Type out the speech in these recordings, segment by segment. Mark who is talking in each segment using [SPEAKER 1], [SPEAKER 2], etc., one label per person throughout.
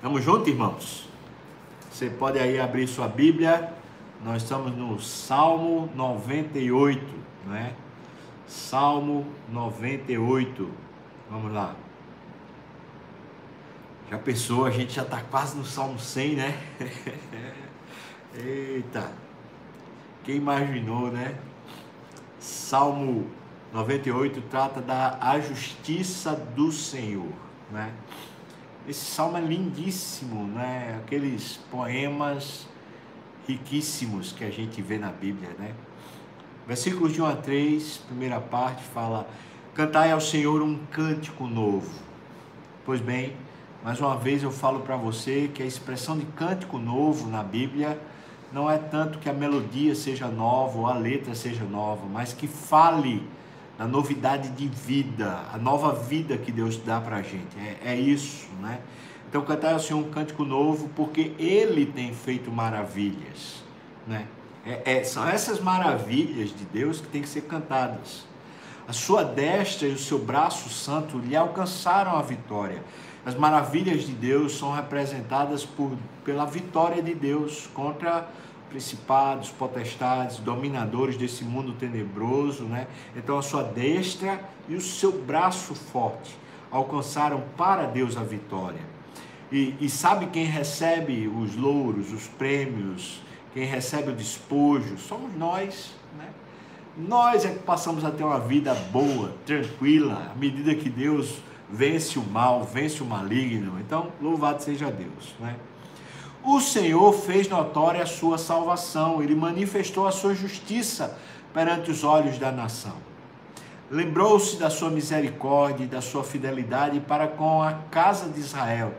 [SPEAKER 1] Tamo junto, irmãos? Você pode aí abrir sua Bíblia. Nós estamos no Salmo 98, não é? Salmo 98. Vamos lá. Já pensou, a gente já está quase no Salmo 100, né? Eita! Quem imaginou, né? Salmo 98 trata da a justiça do Senhor, né? Esse salmo é lindíssimo, né? Aqueles poemas riquíssimos que a gente vê na Bíblia, né? Versículos de 1 a 3, primeira parte, fala: Cantai ao Senhor um cântico novo. Pois bem, mais uma vez eu falo para você que a expressão de cântico novo na Bíblia não é tanto que a melodia seja nova ou a letra seja nova, mas que fale da novidade de vida, a nova vida que Deus dá para a gente. É, é, isso, né? Então, cantar ao Senhor um cântico novo, porque Ele tem feito maravilhas, né? É, é, são essas maravilhas de Deus que têm que ser cantadas. A sua destra e o seu braço santo lhe alcançaram a vitória. As maravilhas de Deus são representadas por, pela vitória de Deus contra principados, potestades, dominadores desse mundo tenebroso, né? Então a sua destra e o seu braço forte alcançaram para Deus a vitória. E, e sabe quem recebe os louros, os prêmios, quem recebe o despojo? Somos nós, né? Nós é que passamos a ter uma vida boa, tranquila, à medida que Deus vence o mal, vence o maligno. Então, louvado seja Deus, né? O Senhor fez notória a sua salvação, ele manifestou a sua justiça perante os olhos da nação. Lembrou-se da sua misericórdia e da sua fidelidade para com a casa de Israel.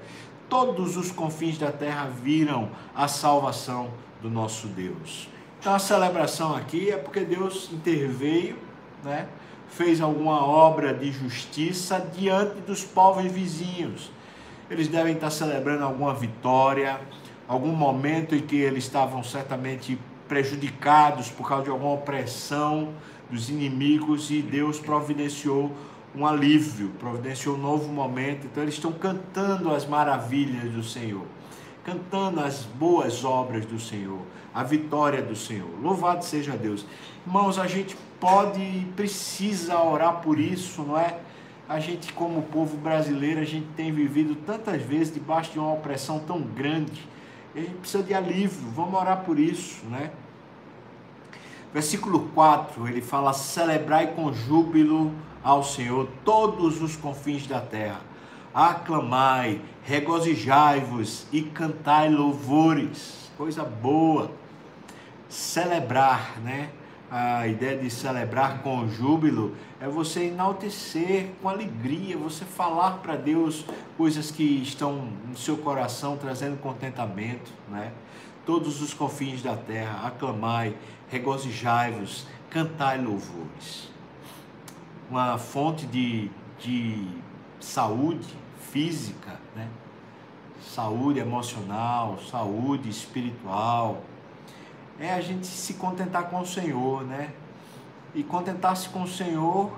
[SPEAKER 1] Todos os confins da terra viram a salvação do nosso Deus. Então a celebração aqui é porque Deus interveio, né? fez alguma obra de justiça diante dos povos vizinhos. Eles devem estar celebrando alguma vitória, algum momento em que eles estavam certamente prejudicados por causa de alguma opressão dos inimigos e Deus providenciou um alívio, providenciou um novo momento. Então eles estão cantando as maravilhas do Senhor, cantando as boas obras do Senhor, a vitória do Senhor. Louvado seja Deus. Irmãos, a gente pode e precisa orar por isso, não é? A gente, como povo brasileiro, a gente tem vivido tantas vezes debaixo de uma opressão tão grande a gente precisa de alívio, vamos orar por isso, né? Versículo 4, ele fala: Celebrai com júbilo ao Senhor todos os confins da terra. Aclamai, regozijai-vos e cantai louvores. Coisa boa. Celebrar, né? A ideia de celebrar com júbilo é você enaltecer com alegria, você falar para Deus coisas que estão no seu coração trazendo contentamento, né? Todos os confins da terra, aclamai, regozijai-vos, cantai louvores. Uma fonte de, de saúde física, né? Saúde emocional, saúde espiritual, é a gente se contentar com o Senhor, né? E contentar-se com o Senhor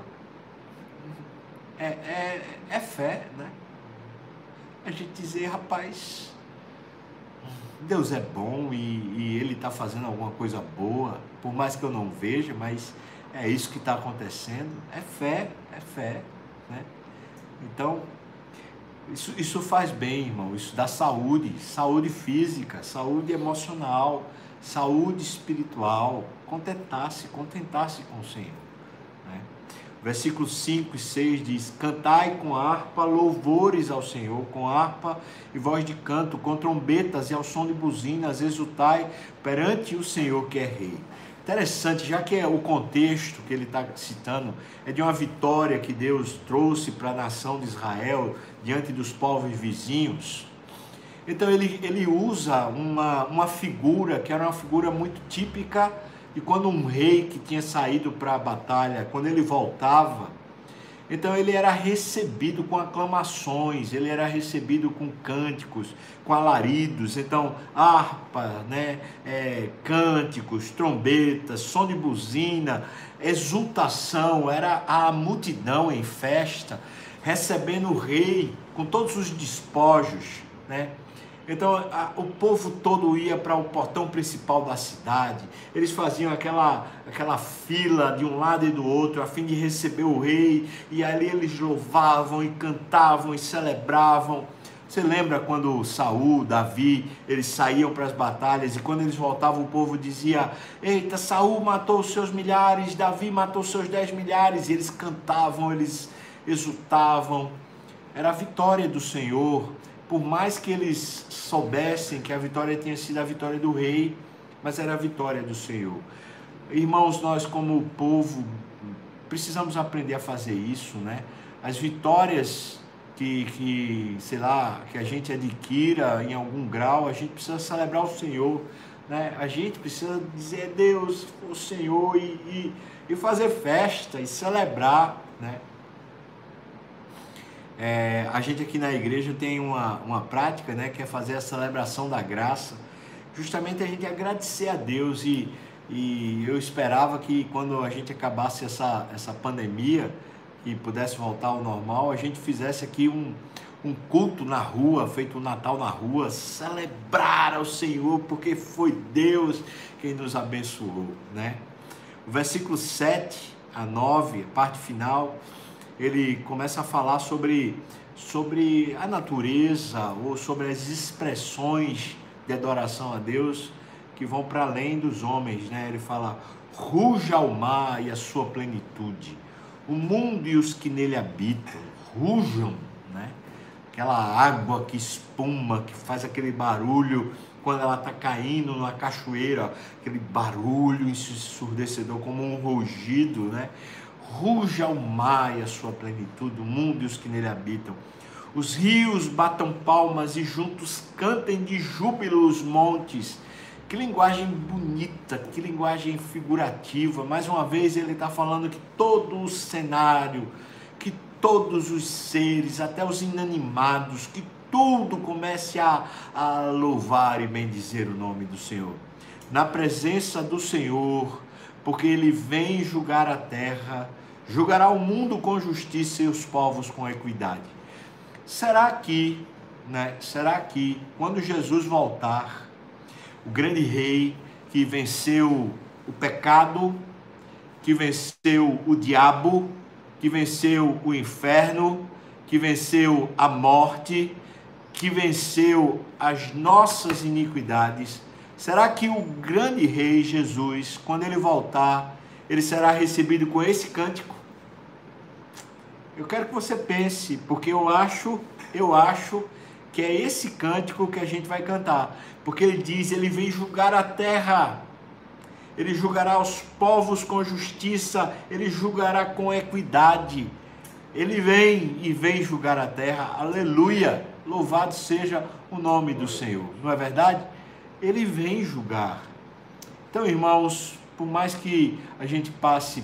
[SPEAKER 1] é, é, é fé, né? A gente dizer, rapaz, Deus é bom e, e Ele está fazendo alguma coisa boa, por mais que eu não veja, mas é isso que está acontecendo. É fé, é fé, né? Então, isso, isso faz bem, irmão. Isso dá saúde, saúde física, saúde emocional, saúde espiritual, contentar-se, contentar-se com o Senhor. Né? Versículos 5 e 6 diz: Cantai com harpa louvores ao Senhor, com harpa e voz de canto, com trombetas e ao som de buzinas, exultai perante o Senhor que é Rei. Interessante, já que é o contexto que ele está citando é de uma vitória que Deus trouxe para a nação de Israel diante dos povos vizinhos. Então ele, ele usa uma, uma figura que era uma figura muito típica e quando um rei que tinha saído para a batalha, quando ele voltava, então ele era recebido com aclamações, ele era recebido com cânticos, com alaridos, então harpa, né, é, cânticos, trombetas, som de buzina, exultação, era a multidão em festa, recebendo o rei com todos os despojos, né? Então a, o povo todo ia para o portão principal da cidade. Eles faziam aquela, aquela fila de um lado e do outro a fim de receber o rei. E ali eles louvavam e cantavam e celebravam. Você lembra quando Saul, Davi, eles saíam para as batalhas e quando eles voltavam o povo dizia: Eita, Saul matou os seus milhares, Davi matou os seus dez milhares. E eles cantavam, eles exultavam. Era a vitória do Senhor por mais que eles soubessem que a vitória tinha sido a vitória do rei, mas era a vitória do Senhor. Irmãos, nós como povo precisamos aprender a fazer isso, né? As vitórias que, que, sei lá, que a gente adquira em algum grau, a gente precisa celebrar o Senhor, né? A gente precisa dizer Deus, o Senhor e, e, e fazer festa e celebrar, né? É, a gente aqui na igreja tem uma, uma prática, né, que é fazer a celebração da graça, justamente a gente agradecer a Deus e, e eu esperava que quando a gente acabasse essa, essa pandemia e pudesse voltar ao normal, a gente fizesse aqui um, um culto na rua, feito um Natal na rua, celebrar ao Senhor, porque foi Deus quem nos abençoou, né? O versículo 7 a 9, a parte final, ele começa a falar sobre, sobre a natureza ou sobre as expressões de adoração a Deus que vão para além dos homens, né? Ele fala: ruja o mar e a sua plenitude, o mundo e os que nele habitam, rujam, né? Aquela água que espuma, que faz aquele barulho quando ela está caindo numa cachoeira, aquele barulho ensurdecedor como um rugido, né? Ruja o mar e a sua plenitude, o mundo e os que nele habitam. Os rios batam palmas e juntos cantem de júbilo os montes. Que linguagem bonita, que linguagem figurativa. Mais uma vez ele está falando que todo o cenário, que todos os seres, até os inanimados, que tudo comece a, a louvar e bendizer o nome do Senhor. Na presença do Senhor, porque ele vem julgar a terra julgará o mundo com justiça e os povos com equidade. Será que, né, será que quando Jesus voltar, o grande rei que venceu o pecado, que venceu o diabo, que venceu o inferno, que venceu a morte, que venceu as nossas iniquidades, será que o grande rei Jesus, quando ele voltar, ele será recebido com esse cântico? Eu quero que você pense, porque eu acho, eu acho que é esse cântico que a gente vai cantar, porque ele diz, ele vem julgar a terra. Ele julgará os povos com justiça, ele julgará com equidade. Ele vem e vem julgar a terra. Aleluia! Louvado seja o nome do Senhor. Não é verdade? Ele vem julgar. Então, irmãos, por mais que a gente passe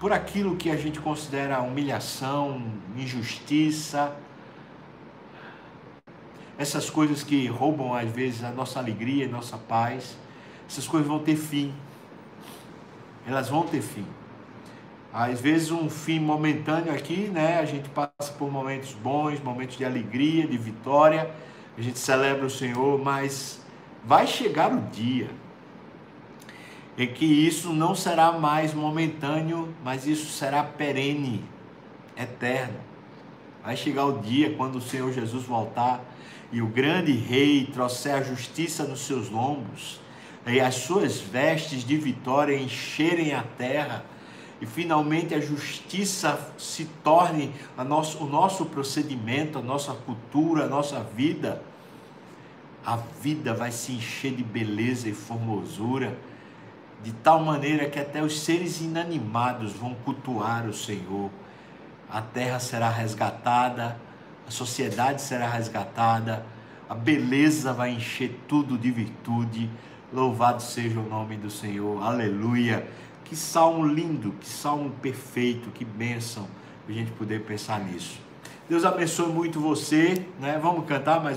[SPEAKER 1] por aquilo que a gente considera humilhação, injustiça, essas coisas que roubam às vezes a nossa alegria e nossa paz, essas coisas vão ter fim. Elas vão ter fim. Às vezes um fim momentâneo aqui, né? A gente passa por momentos bons, momentos de alegria, de vitória, a gente celebra o Senhor, mas vai chegar o dia é que isso não será mais momentâneo, mas isso será perene, eterno. Vai chegar o dia quando o Senhor Jesus voltar e o grande rei trouxer a justiça nos seus lombos e as suas vestes de vitória encherem a terra e finalmente a justiça se torne nosso, o nosso procedimento, a nossa cultura, a nossa vida. A vida vai se encher de beleza e formosura de tal maneira que até os seres inanimados vão cultuar o Senhor. A terra será resgatada, a sociedade será resgatada, a beleza vai encher tudo de virtude. Louvado seja o nome do Senhor, aleluia. Que salmo lindo, que salmo perfeito, que bênção a gente poder pensar nisso. Deus abençoe muito você, né? Vamos cantar mais